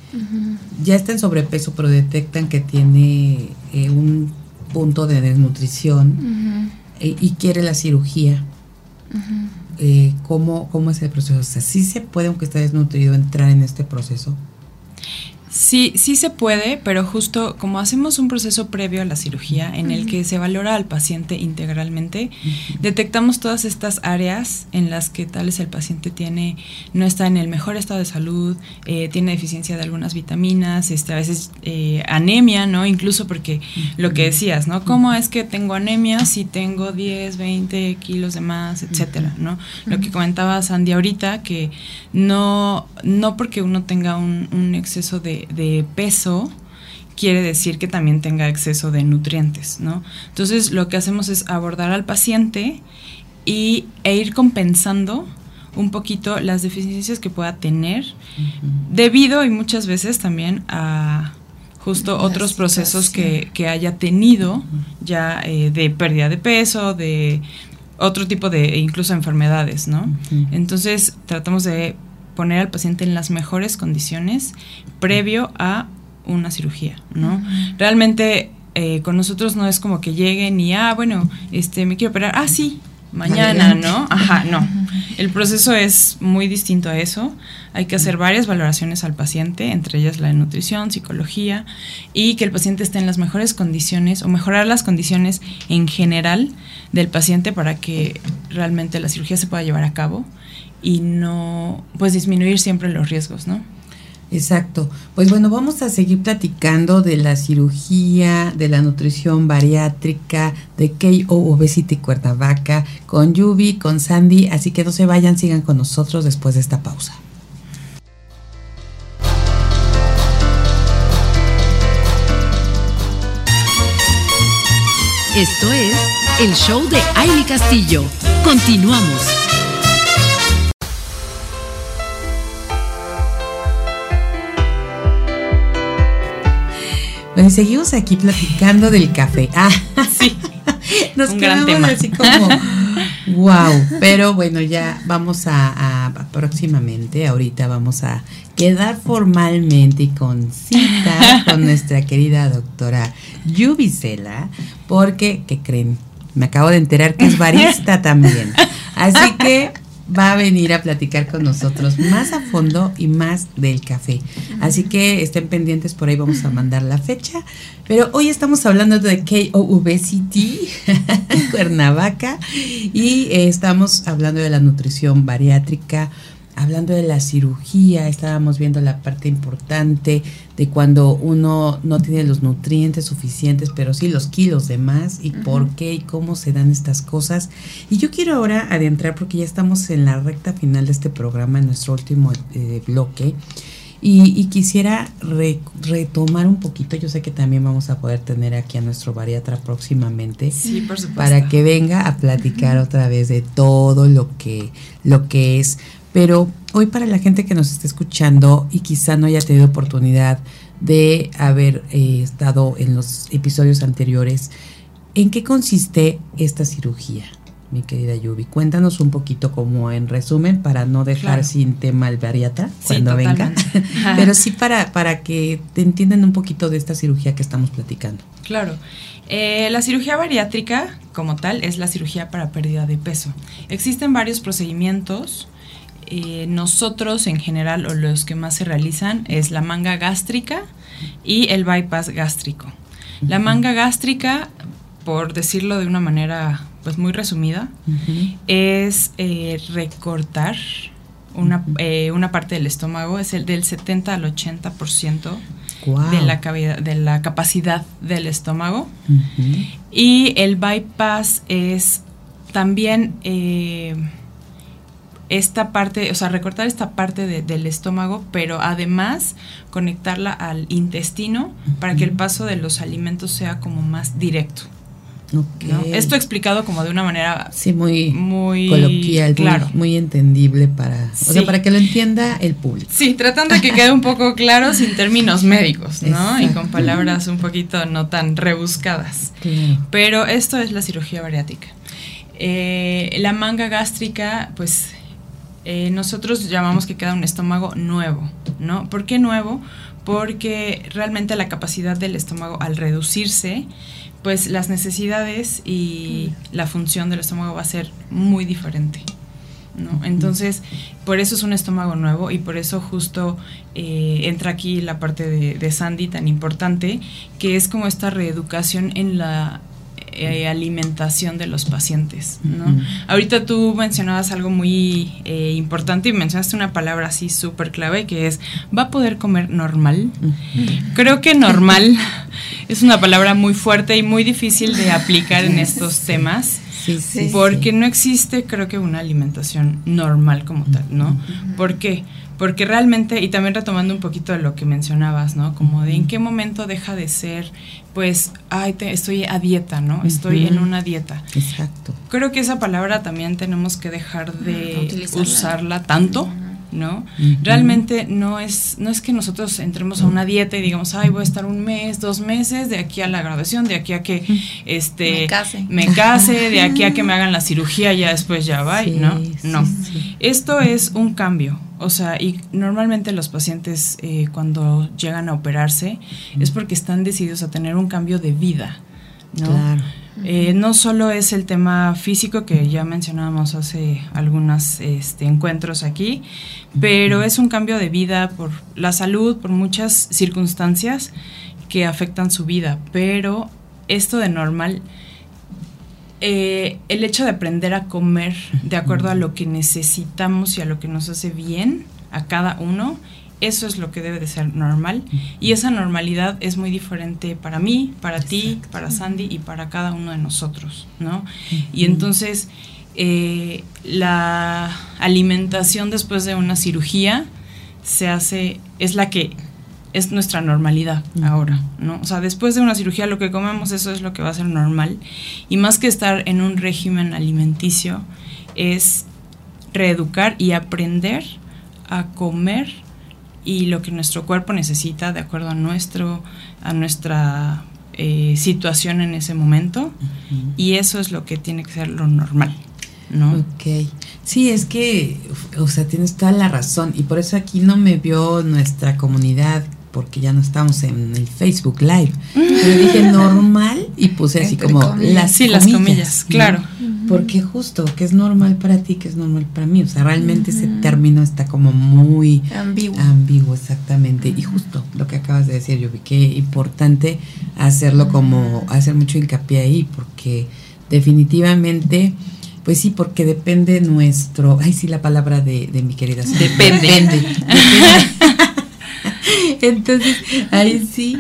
ya esté en sobrepeso, pero detectan que tiene un punto de desnutrición y quiere la cirugía. Eh, ¿cómo, ¿cómo, es el proceso? O sea, ¿sí se puede, aunque esté desnutrido, entrar en este proceso? Sí, sí se puede, pero justo como hacemos un proceso previo a la cirugía en el que se valora al paciente integralmente, detectamos todas estas áreas en las que tal vez el paciente tiene, no está en el mejor estado de salud, eh, tiene deficiencia de algunas vitaminas, este, a veces eh, anemia, ¿no? Incluso porque lo que decías, ¿no? ¿Cómo es que tengo anemia si tengo 10, 20 kilos de más, etcétera, ¿no? Lo que comentaba Sandy ahorita, que no, no porque uno tenga un exceso de de, peso, quiere decir que también tenga exceso de nutrientes, ¿no? Entonces lo que hacemos es abordar al paciente y, e ir compensando un poquito las deficiencias que pueda tener debido y muchas veces también a justo otros procesos que, haya tenido ya eh, de pérdida de peso, de otro tipo de incluso enfermedades, ¿no? Entonces tratamos de poner al paciente en las mejores condiciones previo a una cirugía, ¿no? Realmente eh, con nosotros no es como que lleguen y, ah, bueno, este, me quiero operar, ah, sí, mañana, ¿no? Ajá, no. El proceso es muy distinto a eso. Hay que hacer varias valoraciones al paciente, entre ellas la de nutrición, psicología, y que el paciente esté en las mejores condiciones o mejorar las condiciones en general del paciente para que realmente la cirugía se pueda llevar a cabo y no, pues disminuir siempre los riesgos, ¿no? Exacto. Pues bueno, vamos a seguir platicando de la cirugía, de la nutrición bariátrica, de KO Obesity Cuernavaca, con Yubi, con Sandy, así que no se vayan, sigan con nosotros después de esta pausa. Esto es el show de Aile Castillo. Continuamos. Bueno, seguimos aquí platicando del café. <laughs> Ah, sí. Nos quedamos así como, wow. Pero bueno, ya vamos a, próximamente, ahorita vamos a quedar formalmente y con cita con nuestra querida doctora Yubicela, porque, ¿qué creen? Me acabo de enterar que es barista también. Así que va a venir a platicar con nosotros más a fondo y más del café. Así que estén pendientes, por ahí vamos a mandar la fecha. Pero hoy estamos hablando de KOVCT, <laughs> Cuernavaca, y eh, estamos hablando de la nutrición bariátrica hablando de la cirugía, estábamos viendo la parte importante de cuando uno no tiene los nutrientes suficientes, pero sí los kilos de más y por qué y cómo se dan estas cosas. Y yo quiero ahora adentrar, porque ya estamos en la recta final de este programa, en nuestro último eh, bloque. Y, quisiera retomar un poquito, yo sé que también vamos a poder tener aquí a nuestro bariatra próximamente, sí, por supuesto. para que venga a platicar <laughs> otra vez de todo lo que, lo que es pero hoy para la gente que nos está escuchando y quizá no haya tenido oportunidad de haber eh, estado en los episodios anteriores, ¿en qué consiste esta cirugía? mi querida Yubi. Cuéntanos un poquito como en resumen para no dejar sin tema el bariata cuando venga, <laughs> pero sí para, para que te entiendan un poquito de esta cirugía que estamos platicando. Claro. Eh, la cirugía bariátrica como tal es la cirugía para pérdida de peso. Existen varios procedimientos eh, nosotros en general o los que más se realizan es la manga gástrica y el bypass gástrico. La manga gástrica, por decirlo de una manera pues muy resumida, es eh, recortar una, eh, una, parte del estómago, es el del 70 al 80% de, la de la capacidad del estómago. Y el bypass es también esta parte, o sea, recortar esta parte del estómago, pero además conectarla al intestino para que el paso de los alimentos sea como más directo. Esto explicado como de una manera sí muy muy coloquial, claro. muy, entendible para, o sea, para que lo entienda el público. Sí, tratando de que quede un poco claro sin términos <laughs> médicos, ¿no? Y con palabras un poquito no tan rebuscadas. Pero esto es la cirugía bariátrica. Eh, la manga gástrica, pues eh, nosotros llamamos que queda un estómago nuevo, ¿no? ¿Por qué nuevo? Porque realmente la capacidad del estómago al reducirse, pues las necesidades y la función del estómago va a ser muy diferente. ¿no? Entonces, por eso es un estómago nuevo y por eso justo eh, entra aquí la parte de, Sandy tan importante, que es como esta reeducación en la eh, alimentación de los pacientes. ¿no? Ahorita tú mencionabas algo muy eh, importante y mencionaste una palabra así súper clave que es, ¿va a poder comer normal? Creo que normal <laughs> es una palabra muy fuerte y muy difícil de aplicar en estos temas. Porque no existe, creo que, una alimentación normal como tal, ¿no? ¿Por qué? Porque realmente, y también retomando un poquito de lo que mencionabas, ¿no? Como de en qué momento deja de ser, pues, ay, estoy a dieta, ¿no? Estoy en una dieta. Exacto. Creo que esa palabra también tenemos que dejar de usarla tanto. ¿No? Realmente no es, no es que nosotros entremos a una dieta y digamos, ay, voy a estar un mes, dos meses, de aquí a la graduación, de aquí a que este, me case, de aquí a que me <laughs> hagan la cirugía, ya después ya va, ¿no? no. Esto es un cambio. O sea, y normalmente los pacientes eh, cuando llegan a operarse es porque están decididos a tener un cambio de vida, ¿no? Claro. Eh, no solo es el tema físico que ya mencionábamos hace algunos este, encuentros aquí, pero es un cambio de vida por la salud, por muchas circunstancias que afectan su vida. Pero esto de normal, eh, el hecho de aprender a comer de acuerdo a lo que necesitamos y a lo que nos hace bien a cada uno, eso es lo que debe de ser normal. Y esa normalidad es muy diferente para mí, para ti, para Sandy y para cada uno de nosotros, ¿no? Y entonces eh, la alimentación después de una cirugía se hace, es la que es nuestra normalidad ahora, ¿no? O sea, después de una cirugía lo que comemos, eso es lo que va a ser normal. Y más que estar en un régimen alimenticio, es reeducar y aprender a comer y lo que nuestro cuerpo necesita de acuerdo a nuestro a nuestra eh, situación en ese momento y eso es lo que tiene que ser lo normal ¿no? Ok, sí, es que, o sea, tienes toda la razón y por eso aquí no me vio nuestra comunidad porque ya no estamos en el Facebook Live. Pero dije <laughs> normal y puse así como las sí, las comillas, claro. Porque justo, que es normal para ti, que es normal para mí. O sea, realmente ese término está como muy ambiguo. Ambiguo, exactamente. Y justo lo que acabas de decir, yo vi que importante hacerlo como, hacer mucho hincapié ahí, porque definitivamente pues sí, porque depende nuestro, ay sí, la palabra de, de mi querida. Depende. depende. <laughs> Entonces, ahí sí,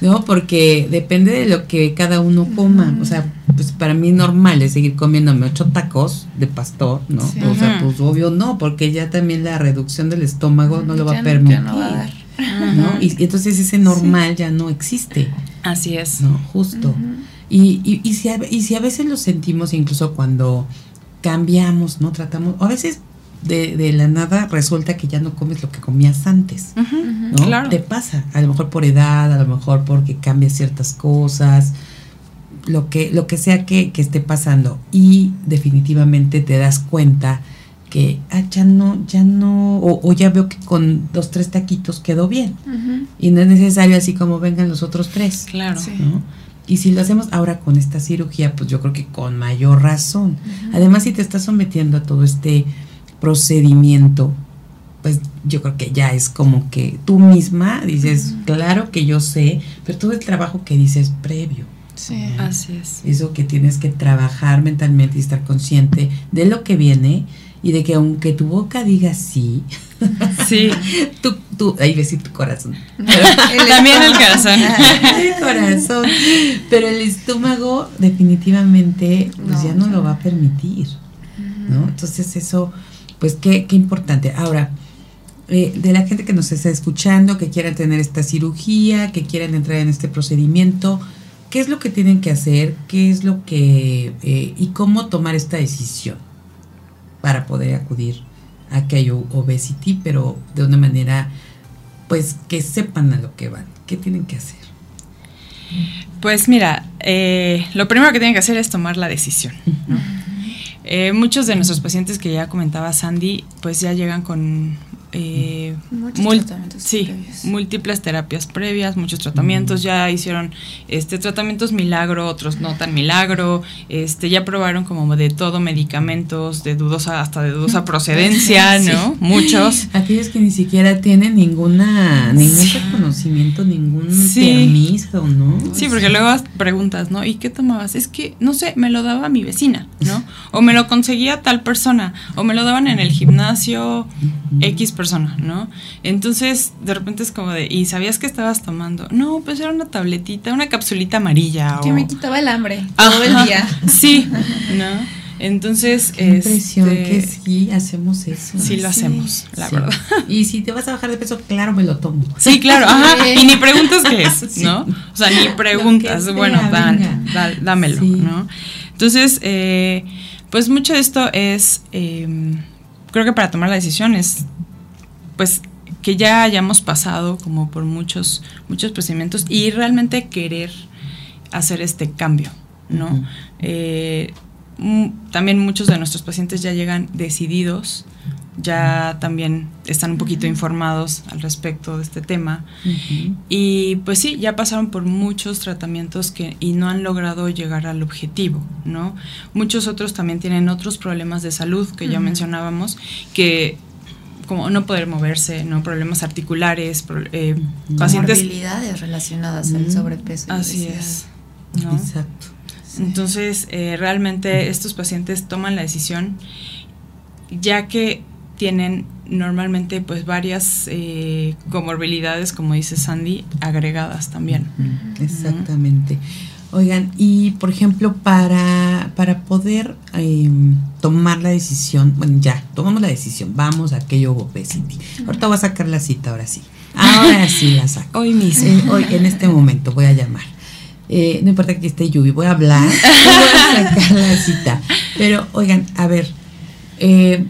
¿no? Porque depende de lo que cada uno coma. O sea, pues para mí normal es seguir comiéndome ocho tacos de pastor, ¿no? O sea, pues obvio no, porque ya también la reducción del estómago no lo va a permitir. No, va a dar. ¿no? Y, entonces ese normal ya no existe. Así es. ¿no? Justo. y, y, y, si a, y si a veces lo sentimos incluso cuando cambiamos, ¿no? Tratamos, a veces de, de, la nada resulta que ya no comes lo que comías antes, ¿no? Claro. Te pasa, a lo mejor por edad, a lo mejor porque cambias ciertas cosas, lo que, lo que sea que, que esté pasando y definitivamente te das cuenta que ah, ya no, ya no, o, ya veo que con dos, tres taquitos quedó bien. Y no es necesario así como vengan los otros tres. Claro. ¿no? Y si lo hacemos ahora con esta cirugía, pues yo creo que con mayor razón. Además, si te estás sometiendo a todo este procedimiento, pues yo creo que ya es como que tú misma dices, claro que yo sé, pero todo el trabajo que dices previo. Sí, así es. Eso que tienes que trabajar mentalmente y estar consciente de lo que viene y de que aunque tu boca diga sí, <laughs> sí, <laughs> tú, tú, ahí ves tu corazón. <laughs> También el corazón. el corazón. Pero el estómago definitivamente pues ya no lo va a permitir. ¿no? Entonces eso, pues qué, qué importante. Ahora, eh, de la gente que nos está escuchando, que quieran tener esta cirugía, que quieran entrar en este procedimiento, ¿qué es lo que tienen que hacer? ¿Qué es lo que... Eh, y cómo tomar esta decisión para poder acudir a aquello obesity, pero de una manera, pues que sepan a lo que van? ¿Qué tienen que hacer? Pues mira, eh, lo primero que tienen que hacer es tomar la decisión. muchos de nuestros pacientes que ya comentaba Sandy, pues ya llegan con eh, eh, sí, múltiples terapias previas, muchos tratamientos, ya hicieron este tratamientos milagro, otros no tan milagro, este ya probaron como de todo medicamentos de dudosa hasta de dudosa procedencia, <laughs> ¿no? Muchos. <laughs> Aquellos que ni siquiera tienen ninguna ningún reconocimiento, ningún permiso, ¿no? Sí, porque luego preguntas, ¿no? ¿Y qué tomabas? Es que no sé, me lo daba mi vecina, ¿no? O me lo conseguía tal persona, o me lo daban en el gimnasio X persona, ¿no? Entonces, de repente es como de, ¿y sabías que estabas tomando? No, pues era una tabletita, una capsulita amarilla. Que me quitaba el hambre todo el día. Sí, ¿no? Entonces, Qué impresión este, que sí hacemos eso. Sí lo hacemos, la verdad. <laughs> Y si te vas a bajar de peso, claro, me lo tomo. Sí, claro, ajá. Y ni preguntas qué es, <laughs> ¿no? O sea, ni preguntas, bueno, dan, dámelo, ¿no? Entonces, eh, pues mucho de esto es, eh, creo que para tomar la decisión es, pues, que ya hayamos pasado como por muchos, muchos procedimientos y realmente querer hacer este cambio, ¿no? Eh, también muchos de nuestros pacientes ya llegan decididos, ya también están un poquito informados al respecto de este tema. Y pues sí, ya pasaron por muchos tratamientos que, y no han logrado llegar al objetivo, ¿no? Muchos otros también tienen otros problemas de salud que ya mencionábamos, que como no poder moverse, no problemas articulares, eh, pacientes relacionadas al sobrepeso. Así es. Exacto. Entonces, eh, realmente estos pacientes toman la decisión ya que tienen normalmente pues varias eh, comorbilidades, como dice Sandy, agregadas también. Exactamente. Oigan, y por ejemplo, para, para poder em, tomar la decisión, bueno, ya, tomamos la decisión, vamos a aquello obesity. Ahorita voy a sacar la cita, ahora sí. Ahora sí la saco. Hoy mismo. Eh, hoy, en este momento, voy a llamar. Eh, no importa que esté lluvia, voy a hablar, <laughs> voy a sacar la cita. Pero, oigan, a ver, eh,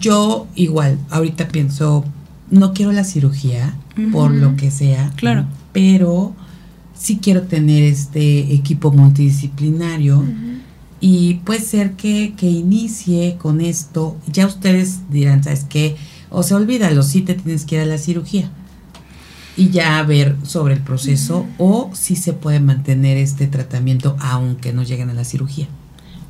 yo igual, ahorita pienso, no quiero la cirugía, por lo que sea. Claro. Pero sí quiero tener este equipo multidisciplinario. Y puede ser que, que, inicie con esto. Ya ustedes dirán, ¿sabes qué? O se olvídalo, sí te tienes que ir a la cirugía y ya ver sobre el proceso o si se puede mantener este tratamiento aunque no lleguen a la cirugía.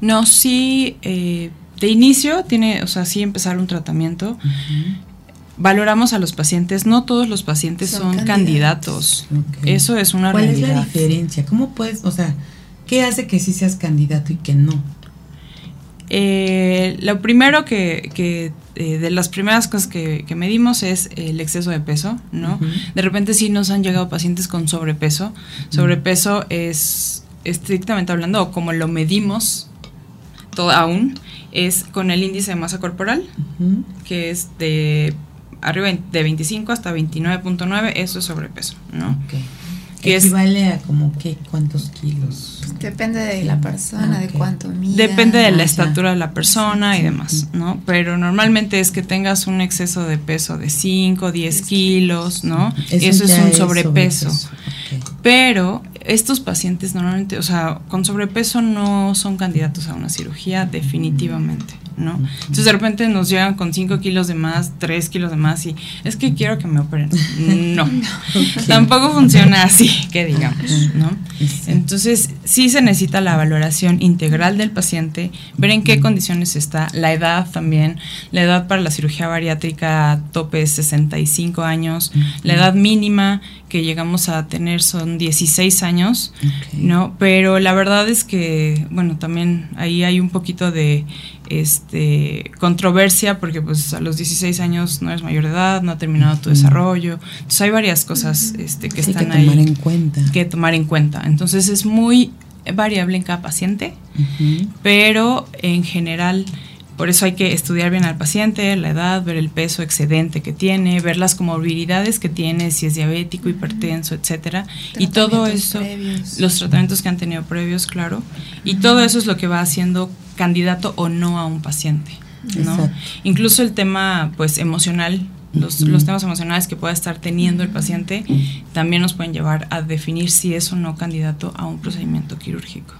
No, sí, eh, de inicio tiene, o sea, sí empezar un tratamiento. Valoramos a los pacientes, no todos los pacientes son, candidatos. Eso es una realidad. ¿Cuál es la diferencia? ¿Cómo puedes, o sea, qué hace que sí seas candidato y que no? Eh, lo primero que, que eh, de las primeras cosas que, medimos es el exceso de peso, ¿no? De repente sí nos han llegado pacientes con sobrepeso. Sobrepeso es estrictamente hablando, o como lo medimos todo, aún, es con el índice de masa corporal, que es de arriba de 25 hasta 29.9, eso es sobrepeso, ¿no? que equivale a como que cuántos kilos. Pues depende de la persona, de cuánto mide. Depende de la estatura de la persona y demás, ¿no? Pero normalmente es que tengas un exceso de peso de 5, 10 kilos, ¿no? Eso, es un sobrepeso. Pero estos pacientes normalmente, o sea, con sobrepeso no son candidatos a una cirugía definitivamente. ¿No? Entonces de repente nos llegan con 5 kilos de más, 3 kilos de más y es que quiero que me operen. No, <laughs> tampoco funciona así, que digamos, ¿no? Entonces sí se necesita la valoración integral del paciente, ver en qué condiciones está, la edad también, la edad para la cirugía bariátrica tope es 65 años, la edad mínima que llegamos a tener son 16 años, ¿no? Pero la verdad es que, bueno, también ahí hay un poquito de este, controversia porque pues a los 16 años no eres mayor de edad, no ha terminado tu desarrollo. Entonces hay varias cosas este, que están que tomar en cuenta. Que tomar en cuenta. Entonces es muy variable en cada paciente, pero en general por eso hay que estudiar bien al paciente, la edad, ver el peso excedente que tiene, ver las comorbilidades que tiene, si es diabético, hipertenso, etcétera, y todo eso, los tratamientos que han tenido previos, claro, y todo eso es lo que va haciendo candidato o no a un paciente, ¿no? Incluso el tema, pues, emocional. Los, los, temas emocionales que pueda estar teniendo el paciente también nos pueden llevar a definir si es o no candidato a un procedimiento quirúrgico.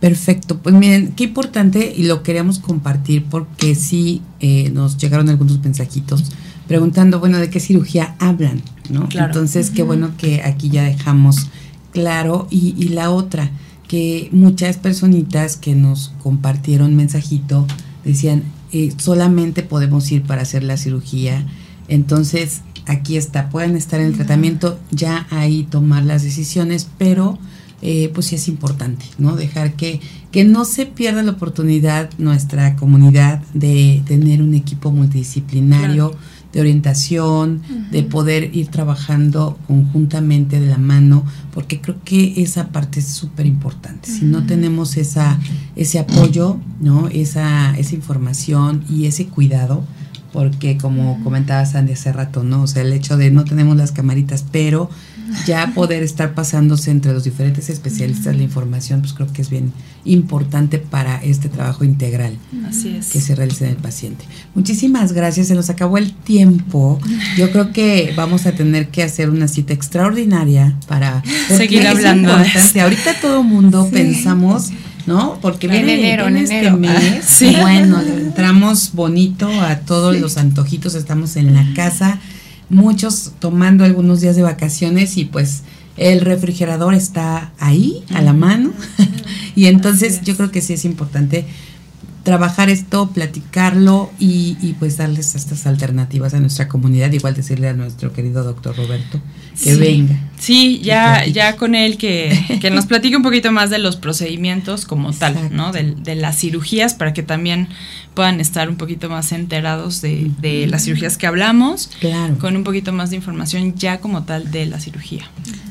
Perfecto, pues miren, qué importante y lo queremos compartir porque sí eh, nos llegaron algunos mensajitos preguntando, bueno, ¿de qué cirugía hablan? ¿no? Entonces, qué bueno que aquí ya dejamos claro. Y, y la otra, que muchas personitas que nos compartieron mensajito decían, eh, solamente podemos ir para hacer la cirugía. Entonces, aquí está, pueden estar en el tratamiento, ya ahí tomar las decisiones, pero eh, pues sí es importante, ¿no? Dejar que, que no se pierda la oportunidad nuestra comunidad de tener un equipo multidisciplinario. de orientación, de poder ir trabajando conjuntamente de la mano, porque creo que esa parte es súper importante. Si no tenemos esa, ese apoyo, ¿no? Esa, esa información y ese cuidado, porque como comentaba Sandy hace rato, ¿no? O sea, el hecho de no tenemos las camaritas, pero ya poder estar pasándose entre los diferentes especialistas la información, pues creo que es bien importante para este trabajo integral que se realiza en el paciente. Muchísimas gracias, se nos acabó el tiempo. Yo creo que vamos a tener que hacer una cita extraordinaria para seguir hablando. Ahorita todo mundo pensamos ¿no? Porque viene, enero, en este mes, <laughs> bueno, entramos bonito a todos los antojitos, estamos en la casa muchos tomando algunos días de vacaciones y pues el refrigerador está ahí a la mano. <laughs> Y entonces yo creo que sí es importante trabajar esto, platicarlo y, y, pues darles estas alternativas a nuestra comunidad, igual decirle a nuestro querido doctor Roberto que venga. Sí, ya, ya con él que, que, nos platique un poquito más de los procedimientos como tal, ¿no? De, de, las cirugías para que también puedan estar un poquito más enterados de, de, las cirugías que hablamos, claro. con un poquito más de información ya como tal de la cirugía.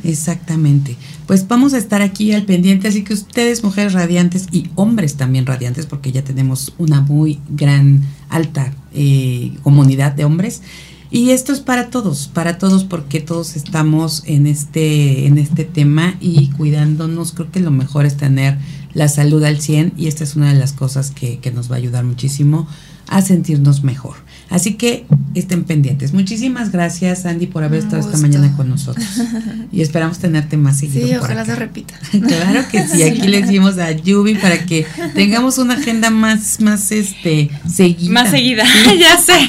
Exactamente. Pues vamos a estar aquí al pendiente, así que ustedes, mujeres radiantes y hombres también radiantes, porque ya tenemos una muy gran, alta eh, comunidad de hombres. Y esto es para todos, para todos, porque todos estamos en este, en este tema y cuidándonos. Creo que lo mejor es tener la salud al 100 y esta es una de las cosas que, que nos va a ayudar muchísimo a sentirnos mejor. Así que estén pendientes. Muchísimas gracias, Andy, por haber estado esta mañana con nosotros. <laughs> Y esperamos tenerte más seguido. Sí, ojalá se repita. <laughs> claro que sí. Aquí le decimos a Yubi para que tengamos una agenda más, más este, seguida. Más seguida, <laughs> ya sé.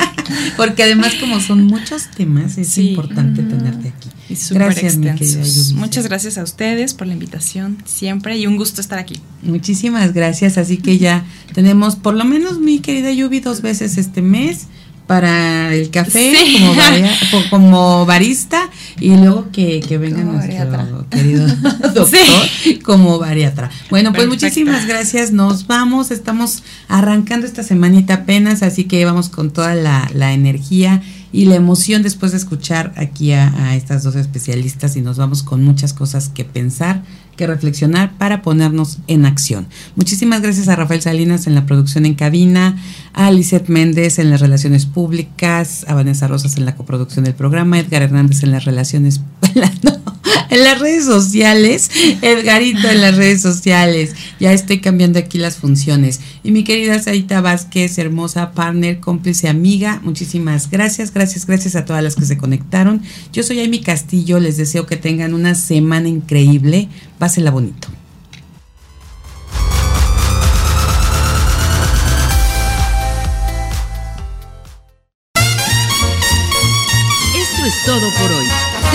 Porque además, como son muchos temas, es importante tenerte aquí. gracias, mi querida Yubi. Muchas gracias a ustedes por la invitación siempre y un gusto estar aquí. Muchísimas gracias. Así que ya tenemos, por lo menos, mi querida Yubi, dos veces este mes para el café como, barista y luego que, que venga nuestro querido <laughs> doctor como bariatra. Bueno, pues muchísimas gracias. Nos vamos. Estamos arrancando esta semanita apenas, así que vamos con toda la, la energía y la emoción después de escuchar aquí a, a, estas dos especialistas y nos vamos con muchas cosas que pensar, que reflexionar para ponernos en acción. Muchísimas gracias a Rafael Salinas en la producción en cabina, a Lizeth Méndez en las relaciones públicas, a Vanessa Rosas en la coproducción del programa, Edgar Hernández en las relaciones, <laughs> <laughs> en las redes sociales, Edgarito en las redes sociales. Ya estoy cambiando aquí las funciones. Y mi querida Sarita Vázquez, hermosa partner, cómplice, amiga, muchísimas gracias, gracias, gracias a todas las que se conectaron. Yo soy Amy Castillo, les deseo que tengan una semana increíble. Pásenla bonito.